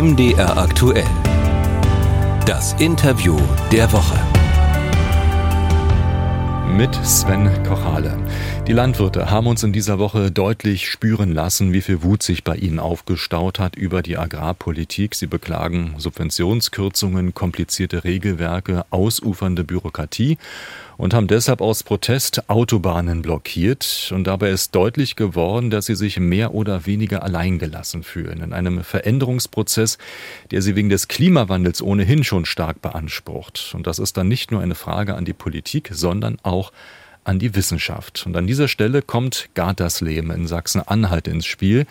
MDR aktuell. Das Interview der Woche. Mit Sven Kochale. Die Landwirte haben uns in dieser Woche deutlich spüren lassen, wie viel Wut sich bei ihnen aufgestaut hat über die Agrarpolitik. Sie beklagen Subventionskürzungen, komplizierte Regelwerke, ausufernde Bürokratie und haben deshalb aus Protest Autobahnen blockiert. Und dabei ist deutlich geworden, dass sie sich mehr oder weniger alleingelassen fühlen in einem Veränderungsprozess, der sie wegen des Klimawandels ohnehin schon stark beansprucht. Und das ist dann nicht nur eine Frage an die Politik, sondern auch an die Wissenschaft. Und an dieser Stelle kommt Gartersleben in Sachsen-Anhalt ins Spiel.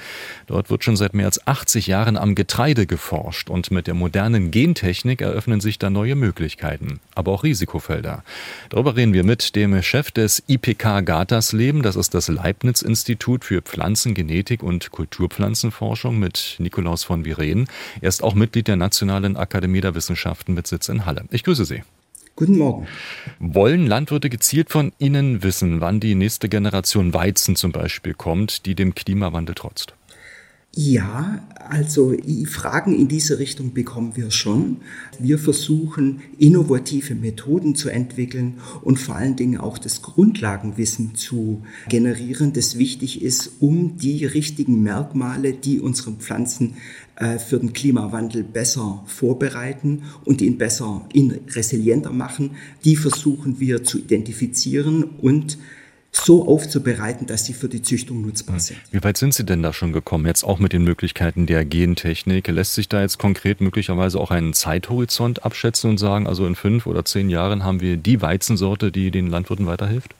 Dort wird schon seit mehr als 80 Jahren am Getreide geforscht und mit der modernen Gentechnik eröffnen sich da neue Möglichkeiten, aber auch Risikofelder. Darüber reden wir mit dem Chef des IPK Gartersleben, das ist das Leibniz-Institut für Pflanzengenetik und Kulturpflanzenforschung mit Nikolaus von Viren. Er ist auch Mitglied der Nationalen Akademie der Wissenschaften mit Sitz in Halle. Ich grüße Sie. Guten Morgen. Wollen Landwirte gezielt von Ihnen wissen, wann die nächste Generation Weizen zum Beispiel kommt, die dem Klimawandel trotzt? Ja, also Fragen in diese Richtung bekommen wir schon. Wir versuchen innovative Methoden zu entwickeln und vor allen Dingen auch das Grundlagenwissen zu generieren, das wichtig ist, um die richtigen Merkmale, die unsere Pflanzen äh, für den Klimawandel besser vorbereiten und ihn besser, ihn resilienter machen, die versuchen wir zu identifizieren und so aufzubereiten, dass sie für die Züchtung nutzbar sind. Wie weit sind Sie denn da schon gekommen, jetzt auch mit den Möglichkeiten der Gentechnik? Lässt sich da jetzt konkret möglicherweise auch einen Zeithorizont abschätzen und sagen, also in fünf oder zehn Jahren haben wir die Weizensorte, die den Landwirten weiterhilft?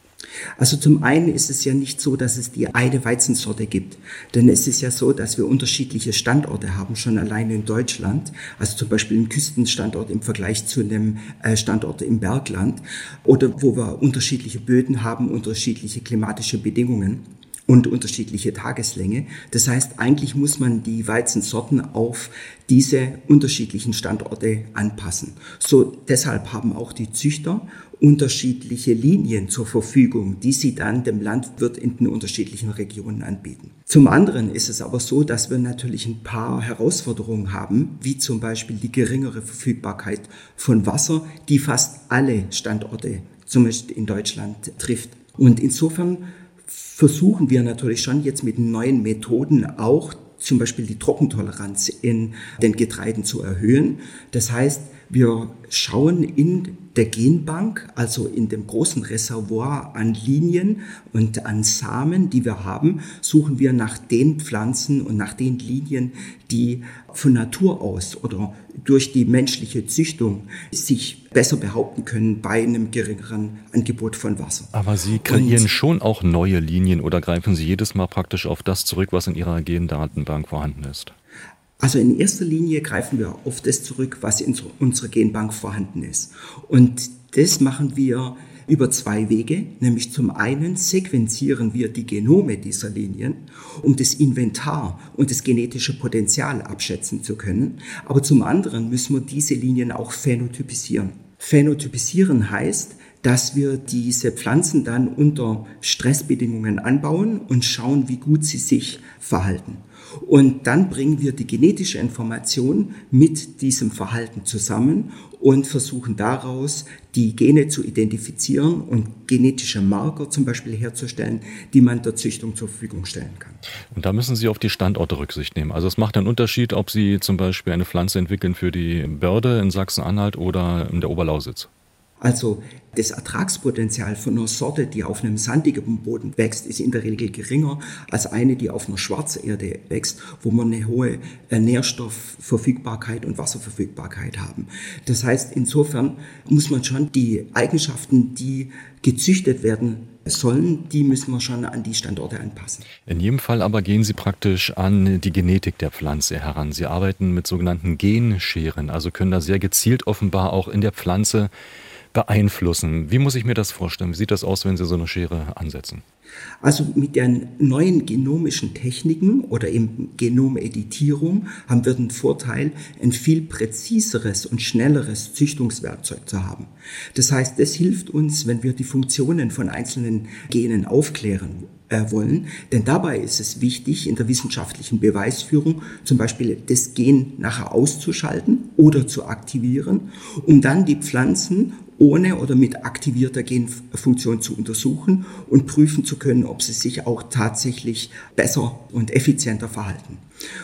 Also zum einen ist es ja nicht so, dass es die eine Weizensorte gibt, denn es ist ja so, dass wir unterschiedliche Standorte haben, schon alleine in Deutschland, also zum Beispiel einen Küstenstandort im Vergleich zu einem äh, Standort im Bergland oder wo wir unterschiedliche Böden haben, unterschiedliche klimatische Bedingungen und unterschiedliche Tageslänge. Das heißt, eigentlich muss man die Weizensorten auf diese unterschiedlichen Standorte anpassen. So deshalb haben auch die Züchter unterschiedliche Linien zur Verfügung, die sie dann dem Landwirt in den unterschiedlichen Regionen anbieten. Zum anderen ist es aber so, dass wir natürlich ein paar Herausforderungen haben, wie zum Beispiel die geringere Verfügbarkeit von Wasser, die fast alle Standorte, zumindest in Deutschland, trifft. Und insofern versuchen wir natürlich schon jetzt mit neuen Methoden auch zum Beispiel die Trockentoleranz in den Getreiden zu erhöhen. Das heißt, wir schauen in der Genbank, also in dem großen Reservoir an Linien und an Samen, die wir haben, suchen wir nach den Pflanzen und nach den Linien, die von Natur aus oder durch die menschliche Züchtung sich besser behaupten können bei einem geringeren Angebot von Wasser. Aber Sie kreieren und, schon auch neue Linien oder greifen Sie jedes Mal praktisch auf das zurück, was in Ihrer Gendatenbank vorhanden ist? Also in erster Linie greifen wir auf das zurück, was in unserer Genbank vorhanden ist. Und das machen wir über zwei Wege, nämlich zum einen sequenzieren wir die Genome dieser Linien, um das Inventar und das genetische Potenzial abschätzen zu können, aber zum anderen müssen wir diese Linien auch phänotypisieren. Phänotypisieren heißt, dass wir diese Pflanzen dann unter Stressbedingungen anbauen und schauen, wie gut sie sich verhalten. Und dann bringen wir die genetische Information mit diesem Verhalten zusammen und versuchen daraus die Gene zu identifizieren und genetische Marker zum Beispiel herzustellen, die man der Züchtung zur Verfügung stellen kann. Und da müssen Sie auf die Standorte Rücksicht nehmen. Also es macht einen Unterschied, ob Sie zum Beispiel eine Pflanze entwickeln für die Börde in Sachsen-Anhalt oder in der Oberlausitz. Also das Ertragspotenzial von einer Sorte, die auf einem sandigen Boden wächst, ist in der Regel geringer als eine, die auf einer Schwarzerde wächst, wo man eine hohe äh, Nährstoffverfügbarkeit und Wasserverfügbarkeit haben. Das heißt, insofern muss man schon die Eigenschaften, die gezüchtet werden sollen, die müssen wir schon an die Standorte anpassen. In jedem Fall aber gehen Sie praktisch an die Genetik der Pflanze heran. Sie arbeiten mit sogenannten Genscheren, also können da sehr gezielt offenbar auch in der Pflanze beeinflussen. Wie muss ich mir das vorstellen? Wie sieht das aus, wenn Sie so eine Schere ansetzen? Also mit den neuen genomischen Techniken oder eben Genomeditierung haben wir den Vorteil, ein viel präziseres und schnelleres Züchtungswerkzeug zu haben. Das heißt, es hilft uns, wenn wir die Funktionen von einzelnen Genen aufklären äh, wollen. Denn dabei ist es wichtig, in der wissenschaftlichen Beweisführung zum Beispiel das Gen nachher auszuschalten oder zu aktivieren, um dann die Pflanzen ohne oder mit aktivierter Genfunktion zu untersuchen und prüfen zu können, ob sie sich auch tatsächlich besser und effizienter verhalten.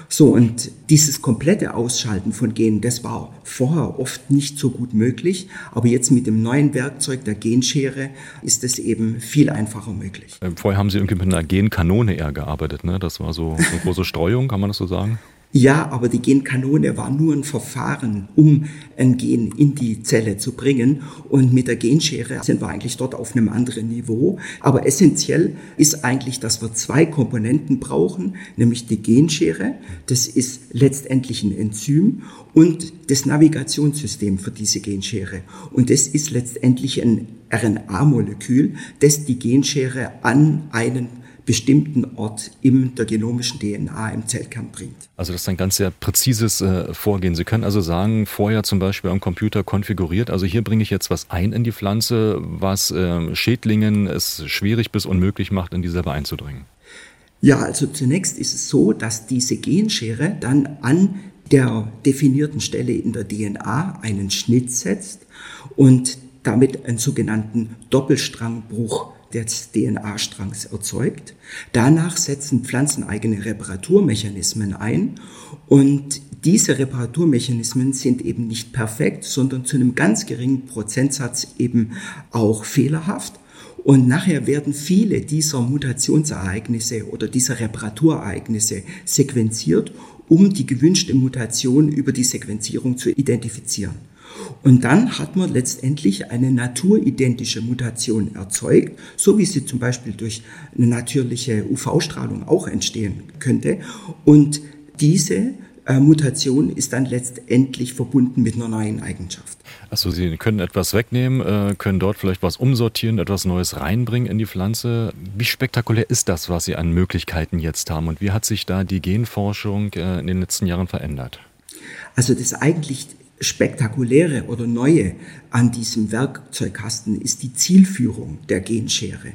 So, und dieses komplette Ausschalten von Genen, das war vorher oft nicht so gut möglich, aber jetzt mit dem neuen Werkzeug der Genschere ist es eben viel einfacher möglich. Ähm, vorher haben Sie irgendwie mit einer Genkanone eher gearbeitet, ne? Das war so eine große Streuung, kann man das so sagen? Ja, aber die Genkanone war nur ein Verfahren, um ein Gen in die Zelle zu bringen. Und mit der Genschere sind wir eigentlich dort auf einem anderen Niveau. Aber essentiell ist eigentlich, dass wir zwei Komponenten brauchen, nämlich die Genschere, das ist letztendlich ein Enzym, und das Navigationssystem für diese Genschere. Und das ist letztendlich ein RNA-Molekül, das die Genschere an einen bestimmten Ort in der genomischen DNA im Zellkern bringt. Also das ist ein ganz sehr präzises äh, Vorgehen. Sie können also sagen, vorher zum Beispiel am Computer konfiguriert, also hier bringe ich jetzt was ein in die Pflanze, was äh, Schädlingen es schwierig bis unmöglich macht, in die selber einzudringen. Ja, also zunächst ist es so, dass diese Genschere dann an der definierten Stelle in der DNA einen Schnitt setzt und damit einen sogenannten Doppelstrangbruch des DNA-Strangs erzeugt. Danach setzen pflanzeneigene Reparaturmechanismen ein und diese Reparaturmechanismen sind eben nicht perfekt, sondern zu einem ganz geringen Prozentsatz eben auch fehlerhaft. Und nachher werden viele dieser Mutationsereignisse oder dieser Reparaturereignisse sequenziert, um die gewünschte Mutation über die Sequenzierung zu identifizieren. Und dann hat man letztendlich eine naturidentische Mutation erzeugt, so wie sie zum Beispiel durch eine natürliche UV-Strahlung auch entstehen könnte. Und diese äh, Mutation ist dann letztendlich verbunden mit einer neuen Eigenschaft. Also Sie können etwas wegnehmen, äh, können dort vielleicht was umsortieren, etwas Neues reinbringen in die Pflanze. Wie spektakulär ist das, was Sie an Möglichkeiten jetzt haben und wie hat sich da die Genforschung äh, in den letzten Jahren verändert? Also das eigentlich Spektakuläre oder Neue an diesem Werkzeugkasten ist die Zielführung der Genschere.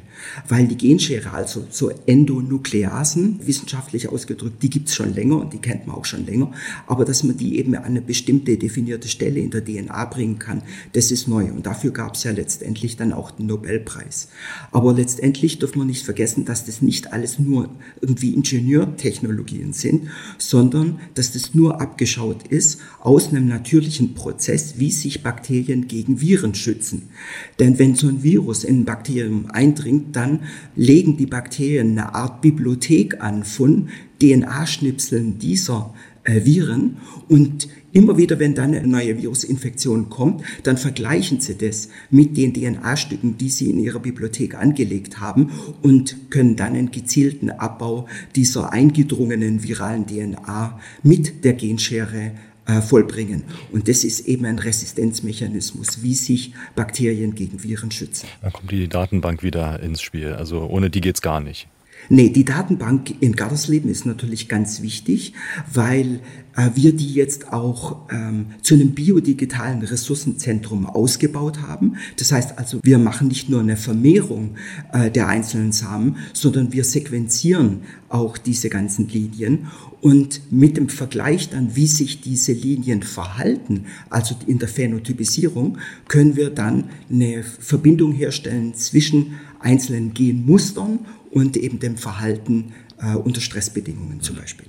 Weil die Genschere, also so Endonukleasen, wissenschaftlich ausgedrückt, die gibt's schon länger und die kennt man auch schon länger, aber dass man die eben an eine bestimmte definierte Stelle in der DNA bringen kann, das ist neu. Und dafür gab's ja letztendlich dann auch den Nobelpreis. Aber letztendlich dürfen wir nicht vergessen, dass das nicht alles nur irgendwie Ingenieurtechnologien sind, sondern dass das nur abgeschaut ist aus einem natürlichen Prozess, wie sich Bakterien gegen gegen Viren schützen. Denn wenn so ein Virus in ein Bakterium eindringt, dann legen die Bakterien eine Art Bibliothek an von DNA-Schnipseln dieser äh, Viren und Immer wieder, wenn dann eine neue Virusinfektion kommt, dann vergleichen Sie das mit den DNA-Stücken, die Sie in Ihrer Bibliothek angelegt haben und können dann einen gezielten Abbau dieser eingedrungenen viralen DNA mit der Genschere äh, vollbringen. Und das ist eben ein Resistenzmechanismus, wie sich Bakterien gegen Viren schützen. Dann kommt die Datenbank wieder ins Spiel. Also ohne die geht es gar nicht. Nee, die Datenbank in Gardersleben ist natürlich ganz wichtig, weil wir die jetzt auch ähm, zu einem biodigitalen Ressourcenzentrum ausgebaut haben. Das heißt also, wir machen nicht nur eine Vermehrung äh, der einzelnen Samen, sondern wir sequenzieren auch diese ganzen Linien und mit dem Vergleich dann, wie sich diese Linien verhalten, also in der Phänotypisierung, können wir dann eine Verbindung herstellen zwischen einzelnen Genmustern und eben dem Verhalten äh, unter Stressbedingungen zum Beispiel.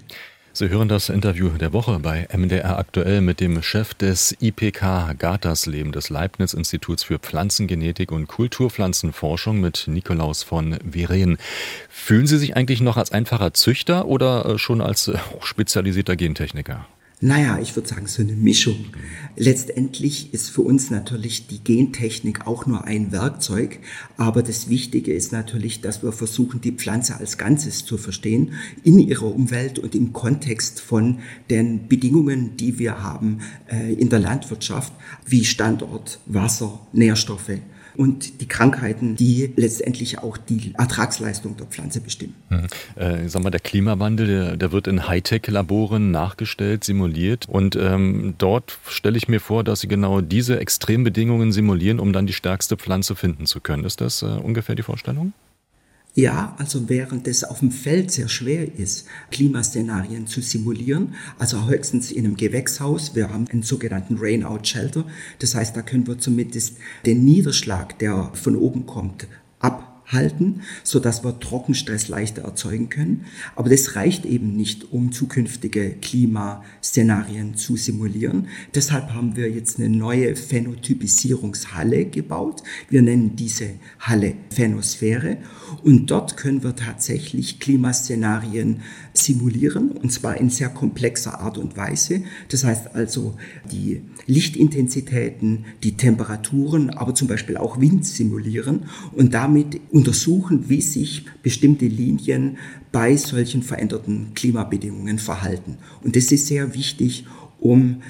Sie hören das Interview der Woche bei MDR aktuell mit dem Chef des IPK Gatersleben des Leibniz Instituts für Pflanzengenetik und Kulturpflanzenforschung mit Nikolaus von Viren. Fühlen Sie sich eigentlich noch als einfacher Züchter oder äh, schon als äh, spezialisierter Gentechniker? Naja, ich würde sagen, so eine Mischung. Letztendlich ist für uns natürlich die Gentechnik auch nur ein Werkzeug, aber das Wichtige ist natürlich, dass wir versuchen, die Pflanze als Ganzes zu verstehen, in ihrer Umwelt und im Kontext von den Bedingungen, die wir haben äh, in der Landwirtschaft, wie Standort, Wasser, Nährstoffe und die Krankheiten, die letztendlich auch die Ertragsleistung der Pflanze bestimmen. Mhm. Äh, sag mal, der Klimawandel, der, der wird in Hightech-Laboren nachgestellt, simuliert und ähm, dort stelle ich mir vor, dass Sie genau diese Extrembedingungen simulieren, um dann die stärkste Pflanze finden zu können. Ist das äh, ungefähr die Vorstellung? Ja, also während es auf dem Feld sehr schwer ist, Klimaszenarien zu simulieren, also höchstens in einem Gewächshaus, wir haben einen sogenannten Rain-Out-Shelter, das heißt, da können wir zumindest den Niederschlag, der von oben kommt, ab halten, so dass wir Trockenstress leichter erzeugen können. Aber das reicht eben nicht, um zukünftige Klimaszenarien zu simulieren. Deshalb haben wir jetzt eine neue Phänotypisierungshalle gebaut. Wir nennen diese Halle Phänosphäre. Und dort können wir tatsächlich Klimaszenarien simulieren, und zwar in sehr komplexer Art und Weise. Das heißt also die Lichtintensitäten, die Temperaturen, aber zum Beispiel auch Wind simulieren und damit untersuchen, wie sich bestimmte Linien bei solchen veränderten Klimabedingungen verhalten. Und das ist sehr wichtig, um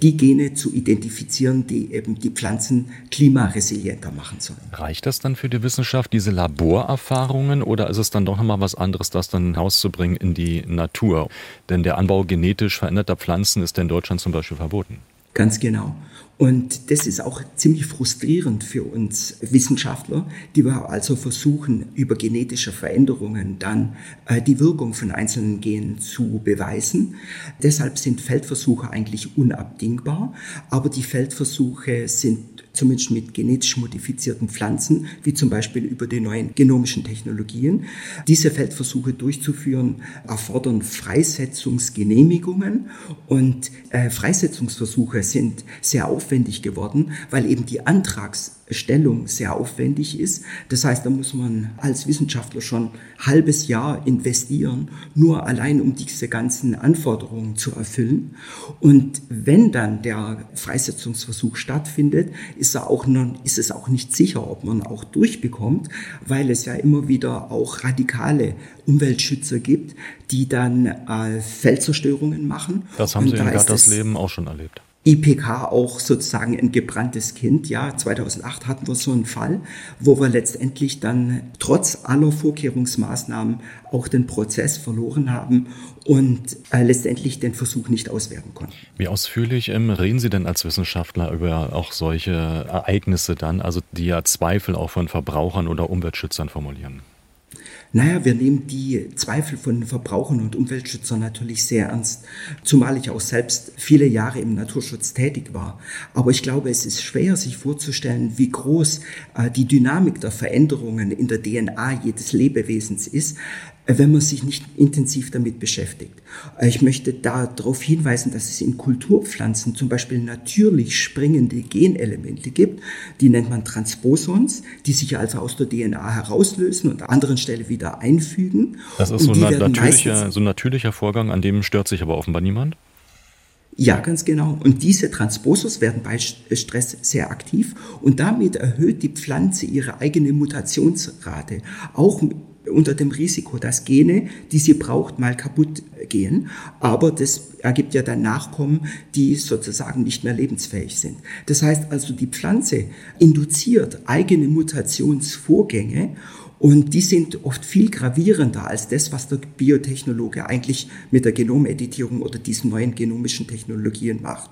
die Gene zu identifizieren, die eben die Pflanzen klimaresilienter machen sollen. Reicht das dann für die Wissenschaft, diese Laborerfahrungen, oder ist es dann doch nochmal was anderes, das dann hinauszubringen in die Natur? Denn der Anbau genetisch veränderter Pflanzen ist in Deutschland zum Beispiel verboten. Ganz genau. Und das ist auch ziemlich frustrierend für uns Wissenschaftler, die wir also versuchen, über genetische Veränderungen dann äh, die Wirkung von einzelnen Genen zu beweisen. Deshalb sind Feldversuche eigentlich unabdingbar, aber die Feldversuche sind zumindest mit genetisch modifizierten Pflanzen, wie zum Beispiel über die neuen genomischen Technologien. Diese Feldversuche durchzuführen, erfordern Freisetzungsgenehmigungen und äh, Freisetzungsversuche sind sehr aufwendig geworden, weil eben die Antrags Stellung sehr aufwendig ist. Das heißt, da muss man als Wissenschaftler schon ein halbes Jahr investieren, nur allein um diese ganzen Anforderungen zu erfüllen. Und wenn dann der Freisetzungsversuch stattfindet, ist, er auch noch, ist es auch nicht sicher, ob man auch durchbekommt, weil es ja immer wieder auch radikale Umweltschützer gibt, die dann äh, Feldzerstörungen machen. Das haben Sie in Gattersleben auch schon erlebt. IPK auch sozusagen ein gebranntes Kind. Ja, 2008 hatten wir so einen Fall, wo wir letztendlich dann trotz aller Vorkehrungsmaßnahmen auch den Prozess verloren haben und äh, letztendlich den Versuch nicht auswerten konnten. Wie ausführlich ähm, reden Sie denn als Wissenschaftler über auch solche Ereignisse dann, also die ja Zweifel auch von Verbrauchern oder Umweltschützern formulieren? Naja, wir nehmen die Zweifel von Verbrauchern und Umweltschützern natürlich sehr ernst, zumal ich auch selbst viele Jahre im Naturschutz tätig war. Aber ich glaube, es ist schwer, sich vorzustellen, wie groß äh, die Dynamik der Veränderungen in der DNA jedes Lebewesens ist, wenn man sich nicht intensiv damit beschäftigt. Ich möchte darauf hinweisen, dass es in Kulturpflanzen zum Beispiel natürlich springende Genelemente gibt, die nennt man Transposons, die sich also aus der DNA herauslösen und an anderen Stelle wieder einfügen. Das ist so ein, natürlicher, so ein natürlicher Vorgang, an dem stört sich aber offenbar niemand? Ja, ganz genau. Und diese Transposos werden bei Stress sehr aktiv und damit erhöht die Pflanze ihre eigene Mutationsrate. Auch unter dem Risiko, dass Gene, die sie braucht, mal kaputt gehen. Aber das ergibt ja dann Nachkommen, die sozusagen nicht mehr lebensfähig sind. Das heißt also, die Pflanze induziert eigene Mutationsvorgänge und die sind oft viel gravierender als das, was der Biotechnologe eigentlich mit der Genomeditierung oder diesen neuen genomischen Technologien macht.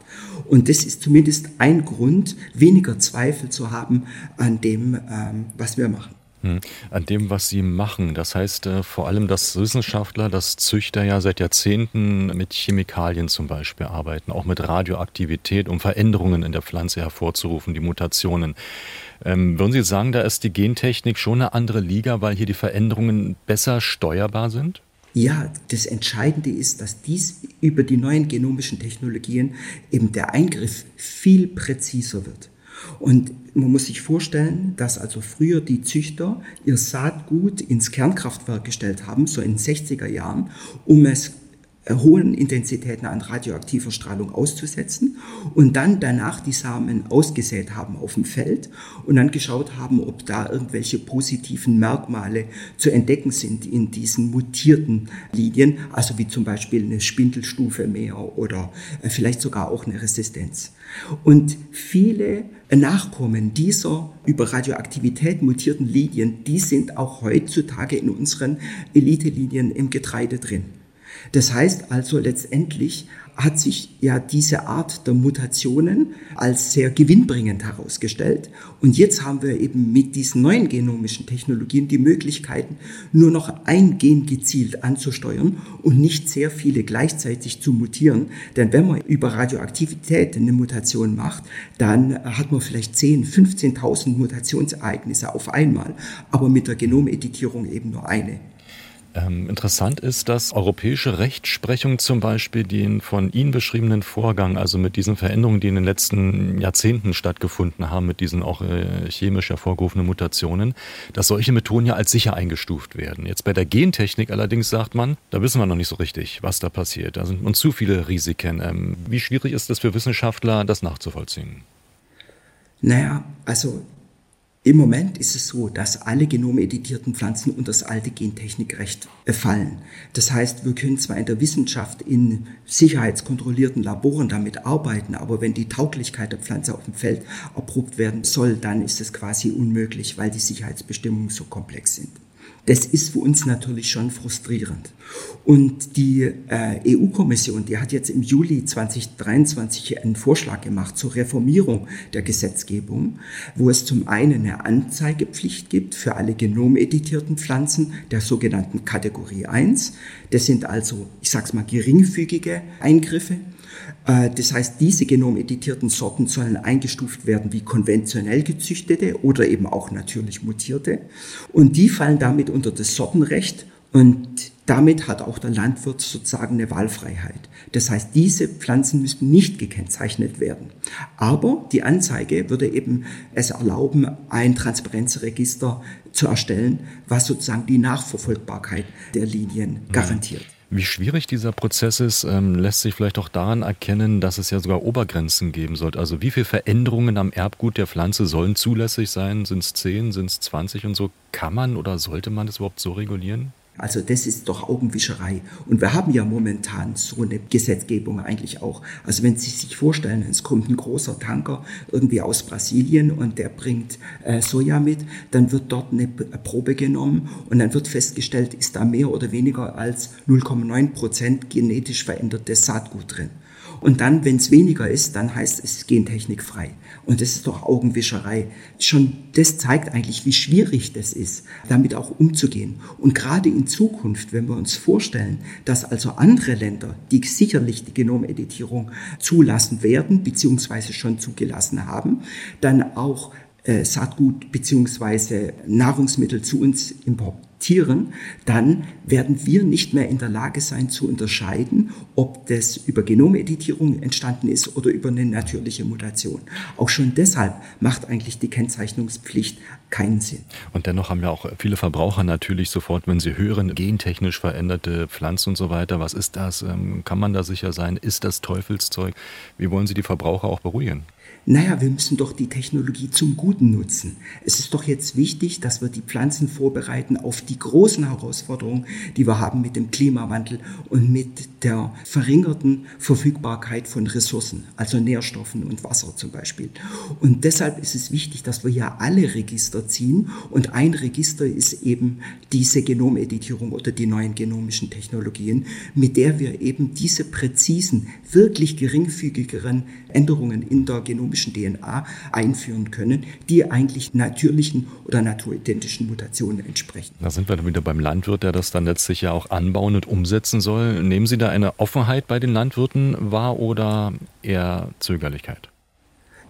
Und das ist zumindest ein Grund, weniger Zweifel zu haben an dem, ähm, was wir machen. Hm. An dem, was Sie machen. Das heißt äh, vor allem, dass Wissenschaftler, dass Züchter ja seit Jahrzehnten mit Chemikalien zum Beispiel arbeiten, auch mit Radioaktivität, um Veränderungen in der Pflanze hervorzurufen, die Mutationen. Ähm, würden Sie sagen, da ist die Gentechnik schon eine andere Liga, weil hier die Veränderungen besser steuerbar sind? Ja, das Entscheidende ist, dass dies über die neuen genomischen Technologien eben der Eingriff viel präziser wird. Und man muss sich vorstellen, dass also früher die Züchter ihr Saatgut ins Kernkraftwerk gestellt haben, so in den 60er Jahren, um es hohen Intensitäten an radioaktiver Strahlung auszusetzen und dann danach die Samen ausgesät haben auf dem Feld und dann geschaut haben, ob da irgendwelche positiven Merkmale zu entdecken sind in diesen mutierten Linien, also wie zum Beispiel eine Spindelstufe mehr oder äh, vielleicht sogar auch eine Resistenz. Und viele Nachkommen dieser über Radioaktivität mutierten Linien, die sind auch heutzutage in unseren Elite-Linien im Getreide drin. Das heißt also letztendlich hat sich ja diese Art der Mutationen als sehr gewinnbringend herausgestellt. Und jetzt haben wir eben mit diesen neuen genomischen Technologien die Möglichkeiten, nur noch ein Gen gezielt anzusteuern und nicht sehr viele gleichzeitig zu mutieren. Denn wenn man über Radioaktivität eine Mutation macht, dann hat man vielleicht 10, 15.000 Mutationsereignisse auf einmal, aber mit der Genomeditierung eben nur eine. Ähm, interessant ist, dass europäische Rechtsprechung zum Beispiel den von Ihnen beschriebenen Vorgang, also mit diesen Veränderungen, die in den letzten Jahrzehnten stattgefunden haben, mit diesen auch äh, chemisch hervorgerufenen Mutationen, dass solche Methoden ja als sicher eingestuft werden. Jetzt bei der Gentechnik allerdings sagt man, da wissen wir noch nicht so richtig, was da passiert. Da sind uns zu viele Risiken. Ähm, wie schwierig ist es für Wissenschaftler, das nachzuvollziehen? Naja, also im Moment ist es so, dass alle genomeditierten Pflanzen unter das alte Gentechnikrecht fallen. Das heißt, wir können zwar in der Wissenschaft in sicherheitskontrollierten Laboren damit arbeiten, aber wenn die Tauglichkeit der Pflanze auf dem Feld erprobt werden soll, dann ist es quasi unmöglich, weil die Sicherheitsbestimmungen so komplex sind. Das ist für uns natürlich schon frustrierend. Und die äh, EU-Kommission, die hat jetzt im Juli 2023 einen Vorschlag gemacht zur Reformierung der Gesetzgebung, wo es zum einen eine Anzeigepflicht gibt für alle genomeditierten Pflanzen der sogenannten Kategorie 1. Das sind also, ich sag's mal, geringfügige Eingriffe. Äh, das heißt, diese genomeditierten Sorten sollen eingestuft werden wie konventionell gezüchtete oder eben auch natürlich mutierte. Und die fallen damit unter das Sortenrecht und damit hat auch der Landwirt sozusagen eine Wahlfreiheit. Das heißt, diese Pflanzen müssten nicht gekennzeichnet werden. Aber die Anzeige würde eben es erlauben, ein Transparenzregister zu erstellen, was sozusagen die Nachverfolgbarkeit der Linien garantiert. Wie schwierig dieser Prozess ist, ähm, lässt sich vielleicht auch daran erkennen, dass es ja sogar Obergrenzen geben sollte. Also wie viele Veränderungen am Erbgut der Pflanze sollen zulässig sein? Sind es 10, sind es 20 und so? Kann man oder sollte man das überhaupt so regulieren? Also das ist doch Augenwischerei. Und wir haben ja momentan so eine Gesetzgebung eigentlich auch. Also wenn Sie sich vorstellen, es kommt ein großer Tanker irgendwie aus Brasilien und der bringt äh, Soja mit, dann wird dort eine Probe genommen und dann wird festgestellt, ist da mehr oder weniger als 0,9 Prozent genetisch verändertes Saatgut drin. Und dann, wenn es weniger ist, dann heißt es gentechnikfrei. Und das ist doch Augenwischerei. Schon das zeigt eigentlich, wie schwierig das ist, damit auch umzugehen. Und gerade in Zukunft, wenn wir uns vorstellen, dass also andere Länder, die sicherlich die Genomeditierung zulassen werden, beziehungsweise schon zugelassen haben, dann auch äh, Saatgut beziehungsweise Nahrungsmittel zu uns importieren Tieren, dann werden wir nicht mehr in der Lage sein zu unterscheiden, ob das über Genomeditierung entstanden ist oder über eine natürliche Mutation. Auch schon deshalb macht eigentlich die Kennzeichnungspflicht keinen Sinn. Und dennoch haben ja auch viele Verbraucher natürlich sofort, wenn sie hören, gentechnisch veränderte Pflanzen und so weiter, was ist das? Ähm, kann man da sicher sein? Ist das Teufelszeug? Wie wollen Sie die Verbraucher auch beruhigen? Naja, wir müssen doch die Technologie zum Guten nutzen. Es ist doch jetzt wichtig, dass wir die Pflanzen vorbereiten auf die großen Herausforderungen, die wir haben mit dem Klimawandel und mit der verringerten Verfügbarkeit von Ressourcen, also Nährstoffen und Wasser zum Beispiel. Und deshalb ist es wichtig, dass wir ja alle Register ziehen und ein Register ist eben diese Genomeditierung oder die neuen genomischen Technologien, mit der wir eben diese präzisen, wirklich geringfügigeren Änderungen in der Genom genomischen DNA einführen können, die eigentlich natürlichen oder naturidentischen Mutationen entsprechen. Da sind wir dann wieder beim Landwirt, der das dann letztlich ja auch anbauen und umsetzen soll. Nehmen Sie da eine Offenheit bei den Landwirten wahr oder eher Zögerlichkeit?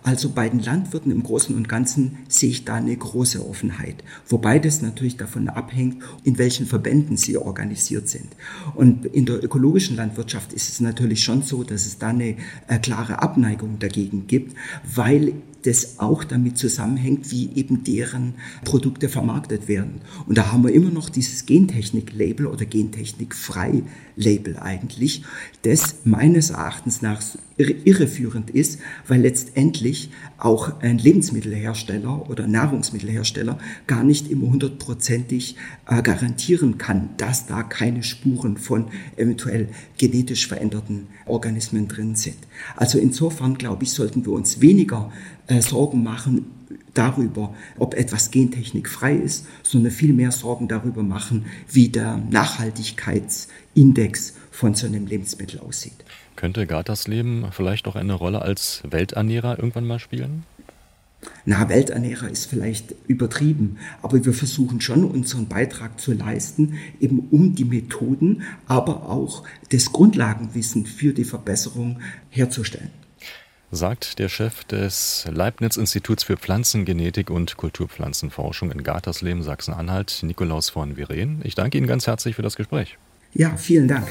Also bei den Landwirten im Großen und Ganzen sehe ich da eine große Offenheit. Wobei das natürlich davon abhängt, in welchen Verbänden sie organisiert sind. Und in der ökologischen Landwirtschaft ist es natürlich schon so, dass es da eine äh, klare Abneigung dagegen gibt, weil das auch damit zusammenhängt, wie eben deren Produkte vermarktet werden. Und da haben wir immer noch dieses Gentechnik-Label oder Gentechnik-frei-Label eigentlich, das meines Erachtens nach irreführend ist, weil letztendlich auch ein Lebensmittelhersteller oder Nahrungsmittelhersteller gar nicht immer hundertprozentig äh, garantieren kann, dass da keine Spuren von eventuell genetisch veränderten Organismen drin sind. Also insofern glaube ich, sollten wir uns weniger Sorgen machen darüber, ob etwas gentechnikfrei ist, sondern viel mehr Sorgen darüber machen, wie der Nachhaltigkeitsindex von so einem Lebensmittel aussieht. Könnte Gartersleben vielleicht auch eine Rolle als Welternährer irgendwann mal spielen? Na, Welternährer ist vielleicht übertrieben, aber wir versuchen schon unseren Beitrag zu leisten, eben um die Methoden, aber auch das Grundlagenwissen für die Verbesserung herzustellen sagt der Chef des Leibniz-Instituts für Pflanzengenetik und Kulturpflanzenforschung in Gartersleben, Sachsen-Anhalt, Nikolaus von Viren. Ich danke Ihnen ganz herzlich für das Gespräch. Ja, vielen Dank.